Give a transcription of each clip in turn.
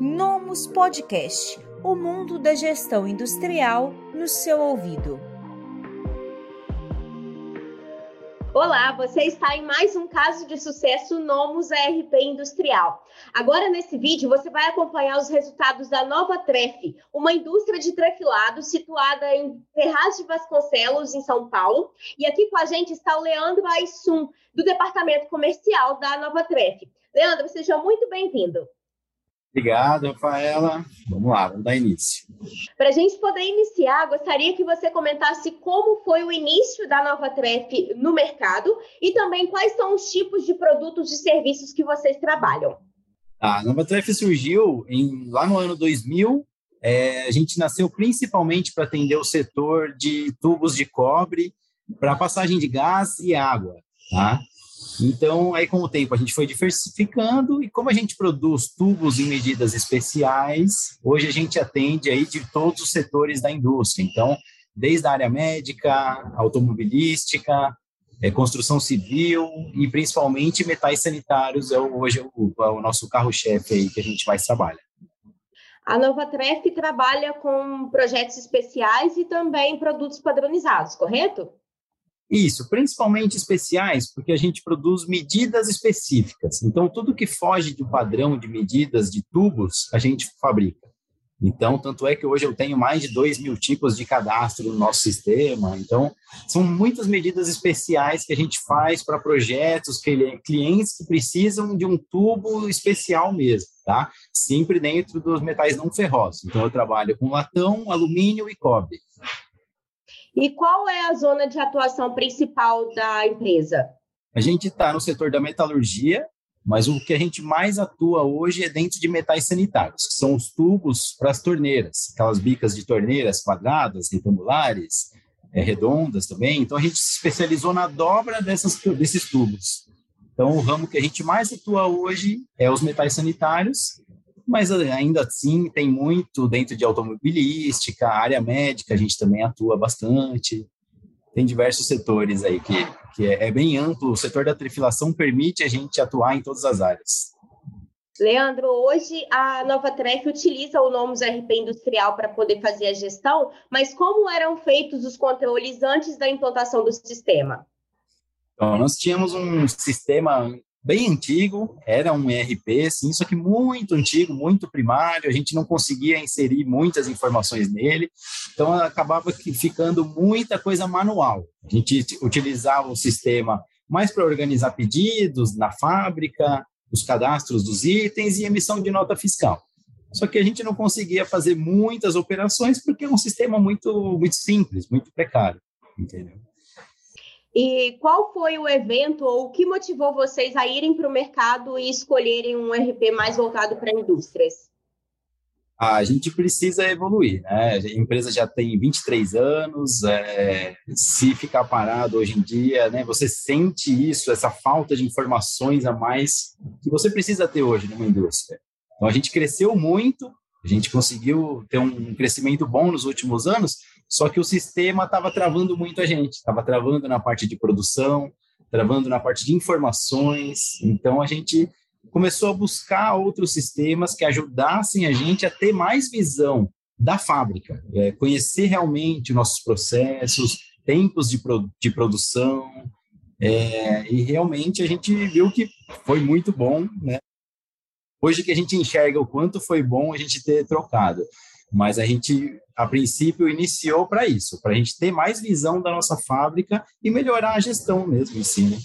Nomus Podcast o mundo da gestão industrial no seu ouvido. Olá, você está em mais um caso de sucesso Nomus ARP Industrial. Agora, nesse vídeo, você vai acompanhar os resultados da Nova Tref, uma indústria de trefilado situada em Ferraz de Vasconcelos, em São Paulo. E aqui com a gente está o Leandro Aissum, do Departamento Comercial da Nova Tref. Leandro, seja muito bem-vindo. Obrigado, Rafaela. Vamos lá, vamos dar início. Para a gente poder iniciar, gostaria que você comentasse como foi o início da Nova Tref no mercado e também quais são os tipos de produtos e serviços que vocês trabalham. A Nova Tref surgiu em, lá no ano 2000. É, a gente nasceu principalmente para atender o setor de tubos de cobre para passagem de gás e água. Tá? Então, aí com o tempo a gente foi diversificando e como a gente produz tubos em medidas especiais, hoje a gente atende aí de todos os setores da indústria. Então, desde a área médica, automobilística, é, construção civil e principalmente metais sanitários é hoje é o, é o nosso carro-chefe aí que a gente mais trabalha. A Nova Tref trabalha com projetos especiais e também produtos padronizados, correto? Isso, principalmente especiais, porque a gente produz medidas específicas. Então, tudo que foge do padrão de medidas de tubos, a gente fabrica. Então, tanto é que hoje eu tenho mais de 2 mil tipos de cadastro no nosso sistema. Então, são muitas medidas especiais que a gente faz para projetos, clientes que precisam de um tubo especial mesmo, tá? Sempre dentro dos metais não ferrosos. Então, eu trabalho com latão, alumínio e cobre. E qual é a zona de atuação principal da empresa? A gente está no setor da metalurgia, mas o que a gente mais atua hoje é dentro de metais sanitários, que são os tubos para as torneiras, aquelas bicas de torneiras quadradas, retangulares, é, redondas também. Então a gente se especializou na dobra dessas, desses tubos. Então o ramo que a gente mais atua hoje é os metais sanitários mas eh, ainda assim tem muito dentro de automobilística, área médica, a gente também atua bastante. Tem diversos setores aí que, que é, é bem amplo. O setor da trifilação permite a gente atuar em todas as áreas. Leandro, hoje a Nova Tref utiliza o Nomus RP Industrial para poder fazer a gestão, mas como eram feitos os controles antes da implantação do sistema? Então, nós tínhamos um sistema bem antigo, era um ERP, sim, só que muito antigo, muito primário, a gente não conseguia inserir muitas informações nele, então acabava ficando muita coisa manual. A gente utilizava o sistema mais para organizar pedidos na fábrica, os cadastros dos itens e emissão de nota fiscal. Só que a gente não conseguia fazer muitas operações porque é um sistema muito, muito simples, muito precário, entendeu? E qual foi o evento ou o que motivou vocês a irem para o mercado e escolherem um RP mais voltado para indústrias? A gente precisa evoluir, né? A empresa já tem 23 anos, é, se ficar parado hoje em dia, né? Você sente isso, essa falta de informações a mais que você precisa ter hoje numa indústria. Então a gente cresceu muito, a gente conseguiu ter um crescimento bom nos últimos anos, só que o sistema estava travando muito a gente, estava travando na parte de produção, travando na parte de informações. Então a gente começou a buscar outros sistemas que ajudassem a gente a ter mais visão da fábrica, é, conhecer realmente nossos processos, tempos de, pro, de produção. É, e realmente a gente viu que foi muito bom, né? Hoje que a gente enxerga o quanto foi bom a gente ter trocado. Mas a gente, a princípio, iniciou para isso, para a gente ter mais visão da nossa fábrica e melhorar a gestão mesmo em si. Né?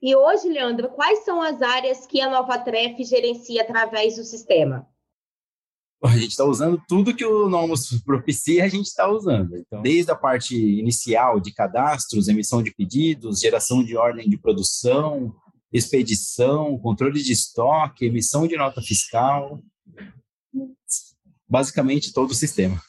E hoje, Leandro, quais são as áreas que a Nova Tref gerencia através do sistema? A gente está usando tudo que o Nomos propicia, a gente está usando. Então, desde a parte inicial de cadastros, emissão de pedidos, geração de ordem de produção, expedição, controle de estoque, emissão de nota fiscal, basicamente todo o sistema.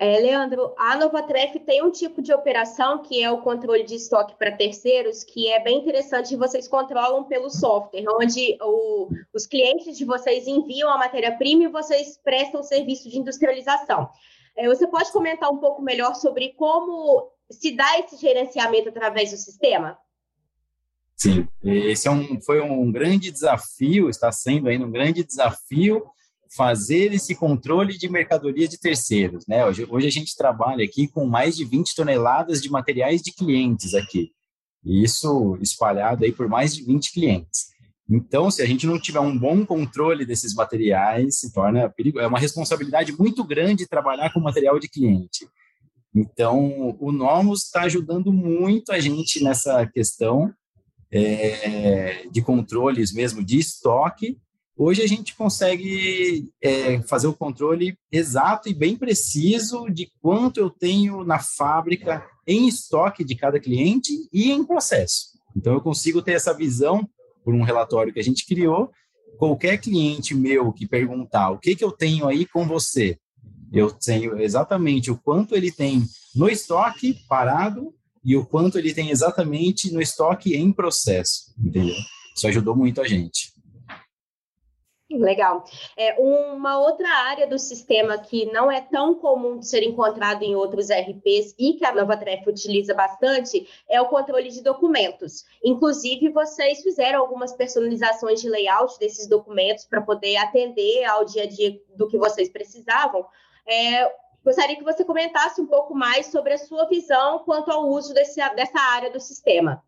É, Leandro, a Novatref tem um tipo de operação que é o controle de estoque para terceiros, que é bem interessante, vocês controlam pelo software, onde o, os clientes de vocês enviam a matéria-prima e vocês prestam serviço de industrialização. É, você pode comentar um pouco melhor sobre como se dá esse gerenciamento através do sistema? Sim, esse é um, foi um grande desafio, está sendo ainda um grande desafio fazer esse controle de mercadoria de terceiros, né? Hoje, hoje a gente trabalha aqui com mais de 20 toneladas de materiais de clientes aqui, e isso espalhado aí por mais de 20 clientes. Então, se a gente não tiver um bom controle desses materiais, se torna perigo. É uma responsabilidade muito grande trabalhar com material de cliente. Então, o Nomos está ajudando muito a gente nessa questão é, de controles mesmo de estoque. Hoje a gente consegue é, fazer o controle exato e bem preciso de quanto eu tenho na fábrica em estoque de cada cliente e em processo. Então, eu consigo ter essa visão por um relatório que a gente criou. Qualquer cliente meu que perguntar o que, que eu tenho aí com você, eu tenho exatamente o quanto ele tem no estoque parado e o quanto ele tem exatamente no estoque em processo, entendeu? Isso ajudou muito a gente. Legal. É, uma outra área do sistema que não é tão comum de ser encontrado em outros RPs e que a Nova Tref utiliza bastante é o controle de documentos. Inclusive, vocês fizeram algumas personalizações de layout desses documentos para poder atender ao dia a dia do que vocês precisavam. É, gostaria que você comentasse um pouco mais sobre a sua visão quanto ao uso desse, dessa área do sistema.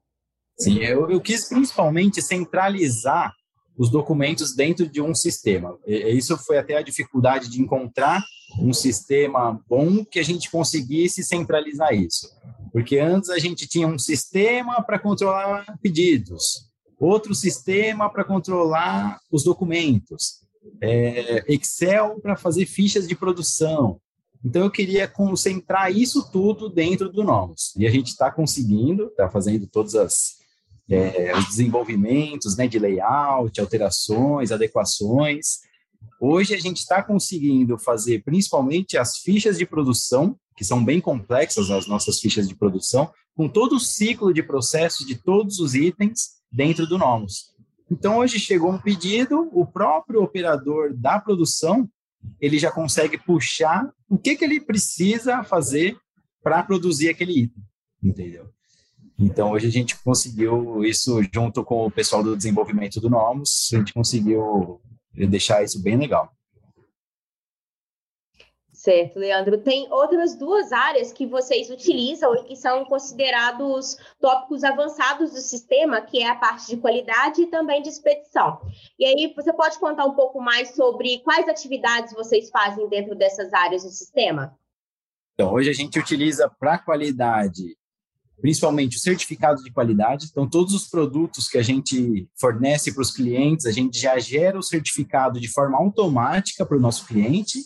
Sim, eu, eu quis principalmente centralizar os documentos dentro de um sistema. E, isso foi até a dificuldade de encontrar um sistema bom que a gente conseguisse centralizar isso. Porque antes a gente tinha um sistema para controlar pedidos, outro sistema para controlar os documentos, é, Excel para fazer fichas de produção. Então eu queria concentrar isso tudo dentro do Nomos. E a gente está conseguindo, está fazendo todas as é, os desenvolvimentos né, de layout, alterações, adequações. Hoje a gente está conseguindo fazer principalmente as fichas de produção, que são bem complexas as nossas fichas de produção, com todo o ciclo de processo de todos os itens dentro do Nomos. Então hoje chegou um pedido, o próprio operador da produção ele já consegue puxar o que, que ele precisa fazer para produzir aquele item, entendeu? Então, hoje a gente conseguiu isso junto com o pessoal do desenvolvimento do Nomos, a gente conseguiu deixar isso bem legal. Certo, Leandro. Tem outras duas áreas que vocês utilizam e que são considerados tópicos avançados do sistema, que é a parte de qualidade e também de expedição. E aí, você pode contar um pouco mais sobre quais atividades vocês fazem dentro dessas áreas do sistema? Então, hoje a gente utiliza para qualidade principalmente o certificado de qualidade. Então, todos os produtos que a gente fornece para os clientes, a gente já gera o certificado de forma automática para o nosso cliente,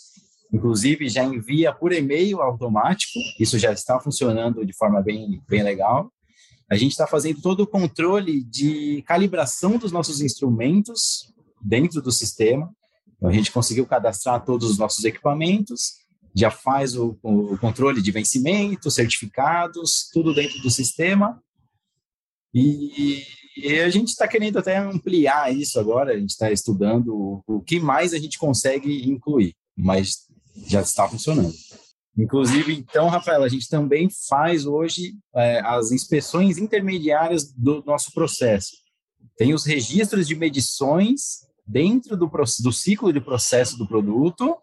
inclusive já envia por e-mail automático, isso já está funcionando de forma bem, bem legal. A gente está fazendo todo o controle de calibração dos nossos instrumentos dentro do sistema. Então, a gente conseguiu cadastrar todos os nossos equipamentos, já faz o, o controle de vencimento, certificados, tudo dentro do sistema. E, e a gente está querendo até ampliar isso agora, a gente está estudando o, o que mais a gente consegue incluir, mas já está funcionando. Inclusive, então, Rafael, a gente também faz hoje é, as inspeções intermediárias do nosso processo. Tem os registros de medições dentro do, do ciclo de processo do produto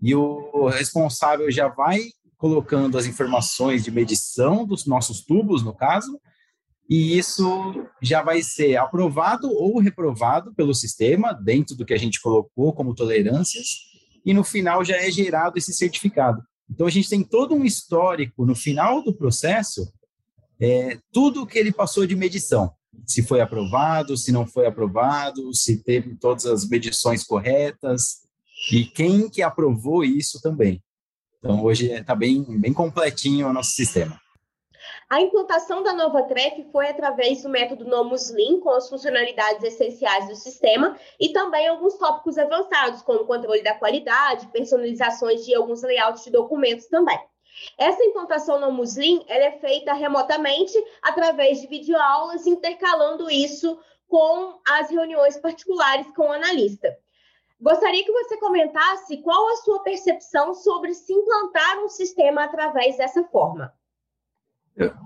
e o responsável já vai colocando as informações de medição dos nossos tubos, no caso, e isso já vai ser aprovado ou reprovado pelo sistema, dentro do que a gente colocou como tolerâncias, e no final já é gerado esse certificado. Então a gente tem todo um histórico no final do processo, é, tudo que ele passou de medição, se foi aprovado, se não foi aprovado, se teve todas as medições corretas, e quem que aprovou isso também. Então, hoje está bem, bem completinho o nosso sistema. A implantação da nova TREF foi através do método Nomus Lean, com as funcionalidades essenciais do sistema e também alguns tópicos avançados, como controle da qualidade, personalizações de alguns layouts de documentos também. Essa implantação no Muslim ela é feita remotamente através de videoaulas, intercalando isso com as reuniões particulares com o analista. Gostaria que você comentasse qual a sua percepção sobre se implantar um sistema através dessa forma.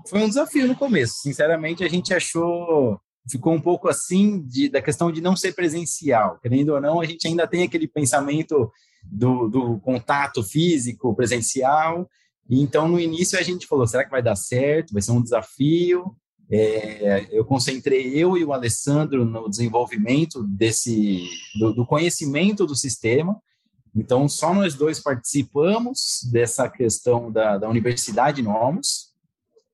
Foi um desafio no começo. Sinceramente, a gente achou ficou um pouco assim de, da questão de não ser presencial. Querendo ou não, a gente ainda tem aquele pensamento do, do contato físico presencial. Então, no início, a gente falou: será que vai dar certo? Vai ser um desafio. É, eu concentrei eu e o Alessandro no desenvolvimento desse do, do, conhecimento do sistema. Então, só nós dois participamos dessa questão da, da Universidade Nomos.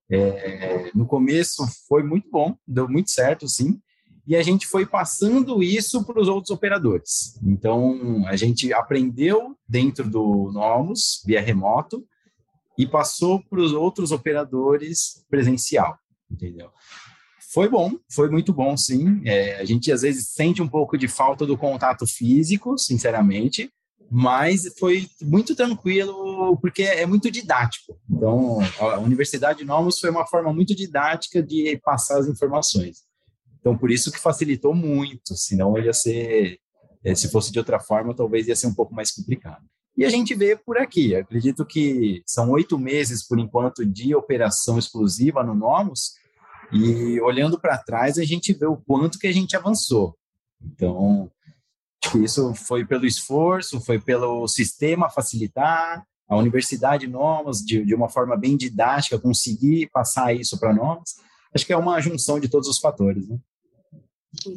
É, no começo foi muito bom, deu muito certo, sim. E a gente foi passando isso para os outros operadores. Então, a gente aprendeu dentro do Nomos, via remoto, e passou para os outros operadores presencial entendeu? Foi bom, foi muito bom, sim. É, a gente às vezes sente um pouco de falta do contato físico, sinceramente, mas foi muito tranquilo porque é muito didático. Então, a Universidade Novos foi uma forma muito didática de passar as informações. Então, por isso que facilitou muito, senão ia ser, é, se fosse de outra forma, talvez ia ser um pouco mais complicado. E a gente vê por aqui, acredito que são oito meses, por enquanto, de operação exclusiva no Nomos, e olhando para trás, a gente vê o quanto que a gente avançou. Então, acho que isso foi pelo esforço, foi pelo sistema facilitar, a universidade Nomos, de, de uma forma bem didática, conseguir passar isso para nós. Acho que é uma junção de todos os fatores, né?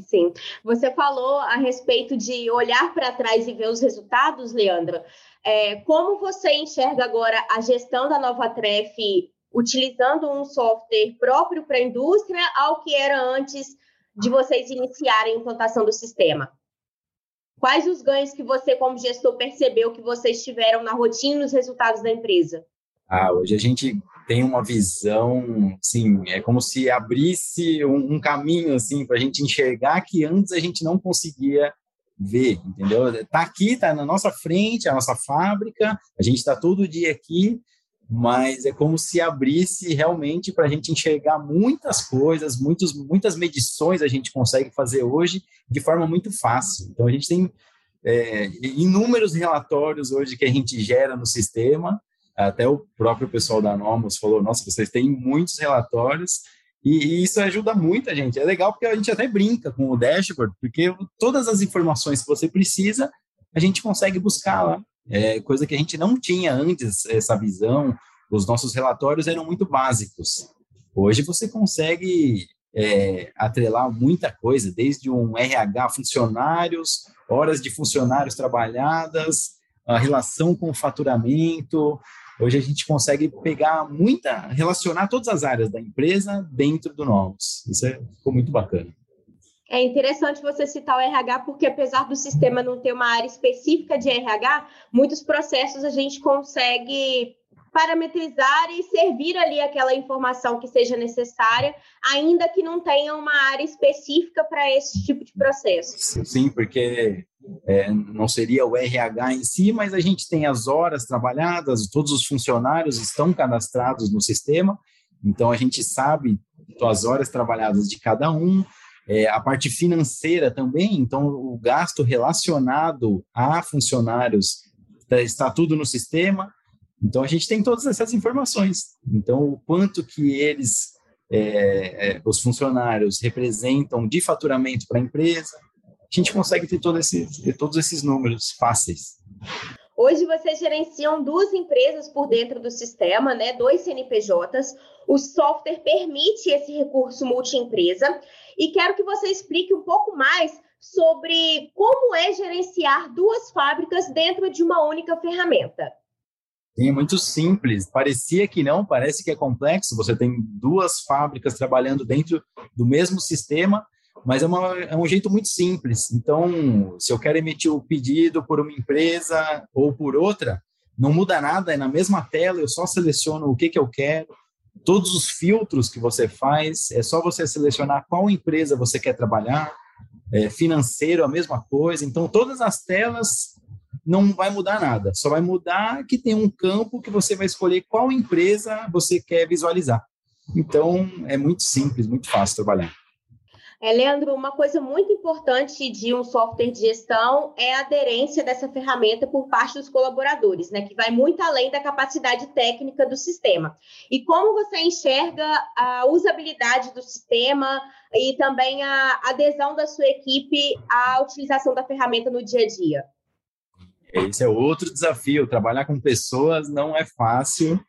Sim. Você falou a respeito de olhar para trás e ver os resultados, Leandra. É, como você enxerga agora a gestão da Nova Tref utilizando um software próprio para a indústria ao que era antes de vocês iniciarem a implantação do sistema? Quais os ganhos que você, como gestor, percebeu que vocês tiveram na rotina e nos resultados da empresa? Ah, hoje a gente tem uma visão, sim, é como se abrisse um, um caminho assim para a gente enxergar que antes a gente não conseguia ver, entendeu? Tá aqui, tá na nossa frente, a nossa fábrica, a gente está todo dia aqui, mas é como se abrisse realmente para a gente enxergar muitas coisas, muitos, muitas medições a gente consegue fazer hoje de forma muito fácil. Então, a gente tem é, inúmeros relatórios hoje que a gente gera no sistema, até o próprio pessoal da Nomos falou, nossa, vocês têm muitos relatórios, e, isso ajuda muito a gente. É legal porque a gente até brinca com o dashboard, porque todas as informações que você precisa, a gente consegue buscar lá é, coisa que a gente não tinha antes, essa visão. Os nossos relatórios eram muito básicos. Hoje você consegue é, atrelar muita coisa, desde um RH funcionários, horas de funcionários trabalhadas, a relação com o faturamento. Hoje a gente consegue pegar muita, relacionar todas as áreas da empresa dentro do Novos. Isso é, ficou muito bacana. É interessante você citar o RH, porque apesar do sistema não ter uma área específica de RH, muitos processos a gente consegue parametrizar e servir ali aquela informação que seja necessária, ainda que não tenha uma área específica para esse tipo de processo. Sim, porque é, não seria o RH em si, mas a gente tem as horas trabalhadas, todos os funcionários estão cadastrados no sistema, então a gente sabe as horas trabalhadas de cada um, é, a parte financeira também, então o gasto relacionado a funcionários tá, está tudo no sistema. Então a gente tem todas essas informações. Então o quanto que eles, é, é, os funcionários representam de faturamento para a empresa, a gente consegue ter, todo esse, ter todos esses números fáceis. Hoje vocês gerenciam duas empresas por dentro do sistema, né? Dois CNPJs. O software permite esse recurso multi-empresa e quero que você explique um pouco mais sobre como é gerenciar duas fábricas dentro de uma única ferramenta. Sim, é muito simples. Parecia que não, parece que é complexo. Você tem duas fábricas trabalhando dentro do mesmo sistema, mas é, uma, é um jeito muito simples. Então, se eu quero emitir o pedido por uma empresa ou por outra, não muda nada, é na mesma tela, eu só seleciono o que, que eu quero, todos os filtros que você faz, é só você selecionar qual empresa você quer trabalhar, é, financeiro, a mesma coisa. Então, todas as telas não vai mudar nada, só vai mudar que tem um campo que você vai escolher qual empresa você quer visualizar. Então, é muito simples, muito fácil trabalhar. É, Leandro, uma coisa muito importante de um software de gestão é a aderência dessa ferramenta por parte dos colaboradores, né? Que vai muito além da capacidade técnica do sistema. E como você enxerga a usabilidade do sistema e também a adesão da sua equipe à utilização da ferramenta no dia a dia? Esse é outro desafio. Trabalhar com pessoas não é fácil.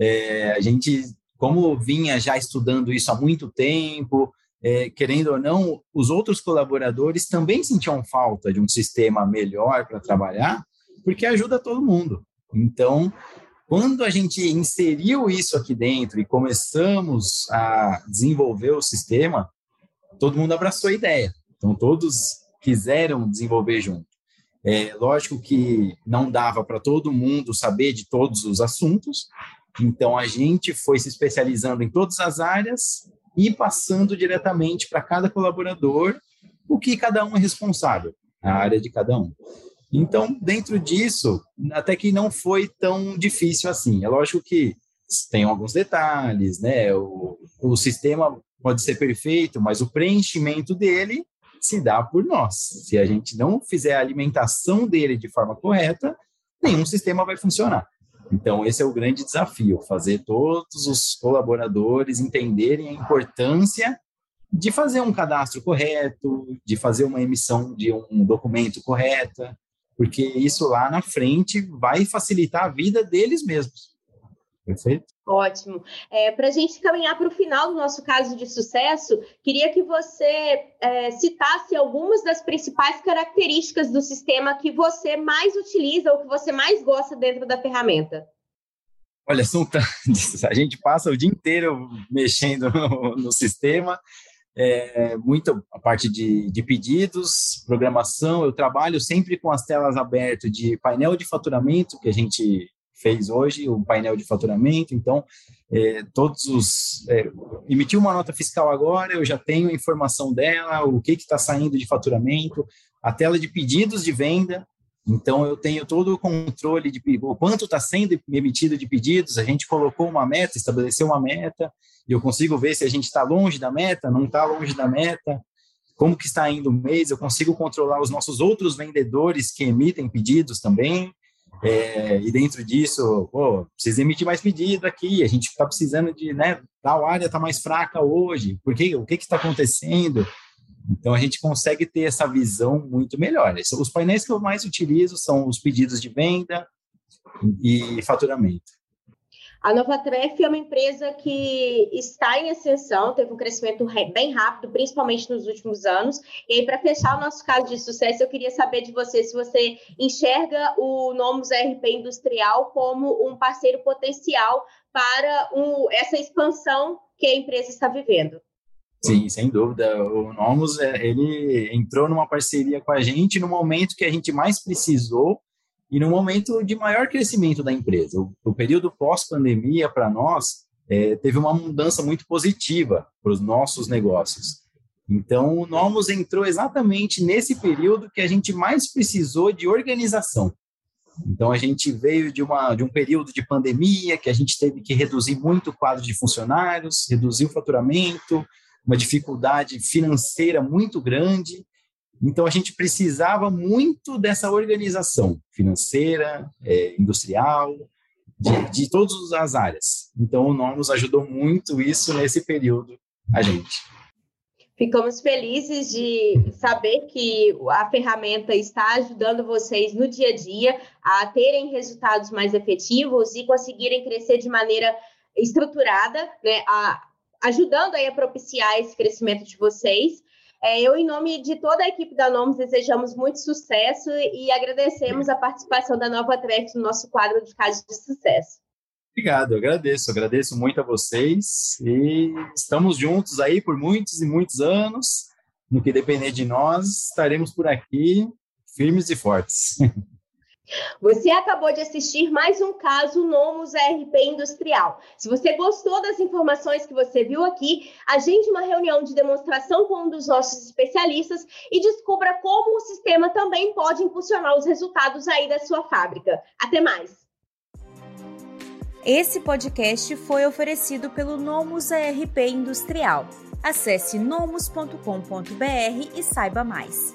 É, a gente, como vinha já estudando isso há muito tempo, é, querendo ou não, os outros colaboradores também sentiam falta de um sistema melhor para trabalhar, porque ajuda todo mundo. Então, quando a gente inseriu isso aqui dentro e começamos a desenvolver o sistema, todo mundo abraçou a ideia. Então, todos quiseram desenvolver junto. É lógico que não dava para todo mundo saber de todos os assuntos, então a gente foi se especializando em todas as áreas e passando diretamente para cada colaborador o que cada um é responsável, a área de cada um. Então, dentro disso, até que não foi tão difícil assim. É lógico que tem alguns detalhes, né? O, o sistema pode ser perfeito, mas o preenchimento dele se dá por nós. Se a gente não fizer a alimentação dele de forma correta, nenhum sistema vai funcionar. Então, esse é o grande desafio: fazer todos os colaboradores entenderem a importância de fazer um cadastro correto, de fazer uma emissão de um documento correta, porque isso lá na frente vai facilitar a vida deles mesmos. Perfeito? Ótimo. É, para a gente caminhar para o final do nosso caso de sucesso, queria que você é, citasse algumas das principais características do sistema que você mais utiliza ou que você mais gosta dentro da ferramenta. Olha, são tantos. A gente passa o dia inteiro mexendo no, no sistema. É, muito a parte de, de, pedidos, programação. Eu trabalho sempre com as telas abertas de painel de faturamento, que a gente fez hoje, o painel de faturamento. Então, é, todos os. É, emitiu uma nota fiscal agora, eu já tenho a informação dela, o que está saindo de faturamento, a tela de pedidos de venda. Então, eu tenho todo o controle de o quanto está sendo emitido de pedidos. A gente colocou uma meta, estabeleceu uma meta, e eu consigo ver se a gente está longe da meta, não está longe da meta, como que está indo o mês. Eu consigo controlar os nossos outros vendedores que emitem pedidos também. É, e dentro disso, pô, precisa emitir mais pedido aqui, a gente está precisando de, né, tal área está mais fraca hoje, por quê? o que está acontecendo? Então, a gente consegue ter essa visão muito melhor. Os painéis que eu mais utilizo são os pedidos de venda e faturamento. A Nova Tref é uma empresa que está em ascensão, teve um crescimento bem rápido, principalmente nos últimos anos. E aí, para fechar o nosso caso de sucesso, eu queria saber de você se você enxerga o Nomus RP Industrial como um parceiro potencial para um, essa expansão que a empresa está vivendo. Sim, sem dúvida. O Nomus, é, ele entrou numa parceria com a gente no momento que a gente mais precisou e no momento de maior crescimento da empresa. O, o período pós-pandemia, para nós, é, teve uma mudança muito positiva para os nossos negócios. Então, o Nomos entrou exatamente nesse período que a gente mais precisou de organização. Então, a gente veio de, uma, de um período de pandemia que a gente teve que reduzir muito o quadro de funcionários, reduzir o faturamento, uma dificuldade financeira muito grande, então, a gente precisava muito dessa organização financeira, é, industrial, de, de todas as áreas. Então, o NOR nos ajudou muito isso nesse período, a gente. Ficamos felizes de saber que a ferramenta está ajudando vocês no dia a dia a terem resultados mais efetivos e conseguirem crescer de maneira estruturada, né, a, ajudando aí a propiciar esse crescimento de vocês. É, eu, em nome de toda a equipe da Nomes, desejamos muito sucesso e agradecemos a participação da Nova Trek no nosso quadro de casos de sucesso. Obrigado, eu agradeço, agradeço muito a vocês e estamos juntos aí por muitos e muitos anos. No que depender de nós, estaremos por aqui firmes e fortes. Você acabou de assistir mais um caso Nomus RP Industrial. Se você gostou das informações que você viu aqui, agende uma reunião de demonstração com um dos nossos especialistas e descubra como o sistema também pode impulsionar os resultados aí da sua fábrica. Até mais! Esse podcast foi oferecido pelo Nomus RP Industrial Acesse nomus.com.br e saiba mais.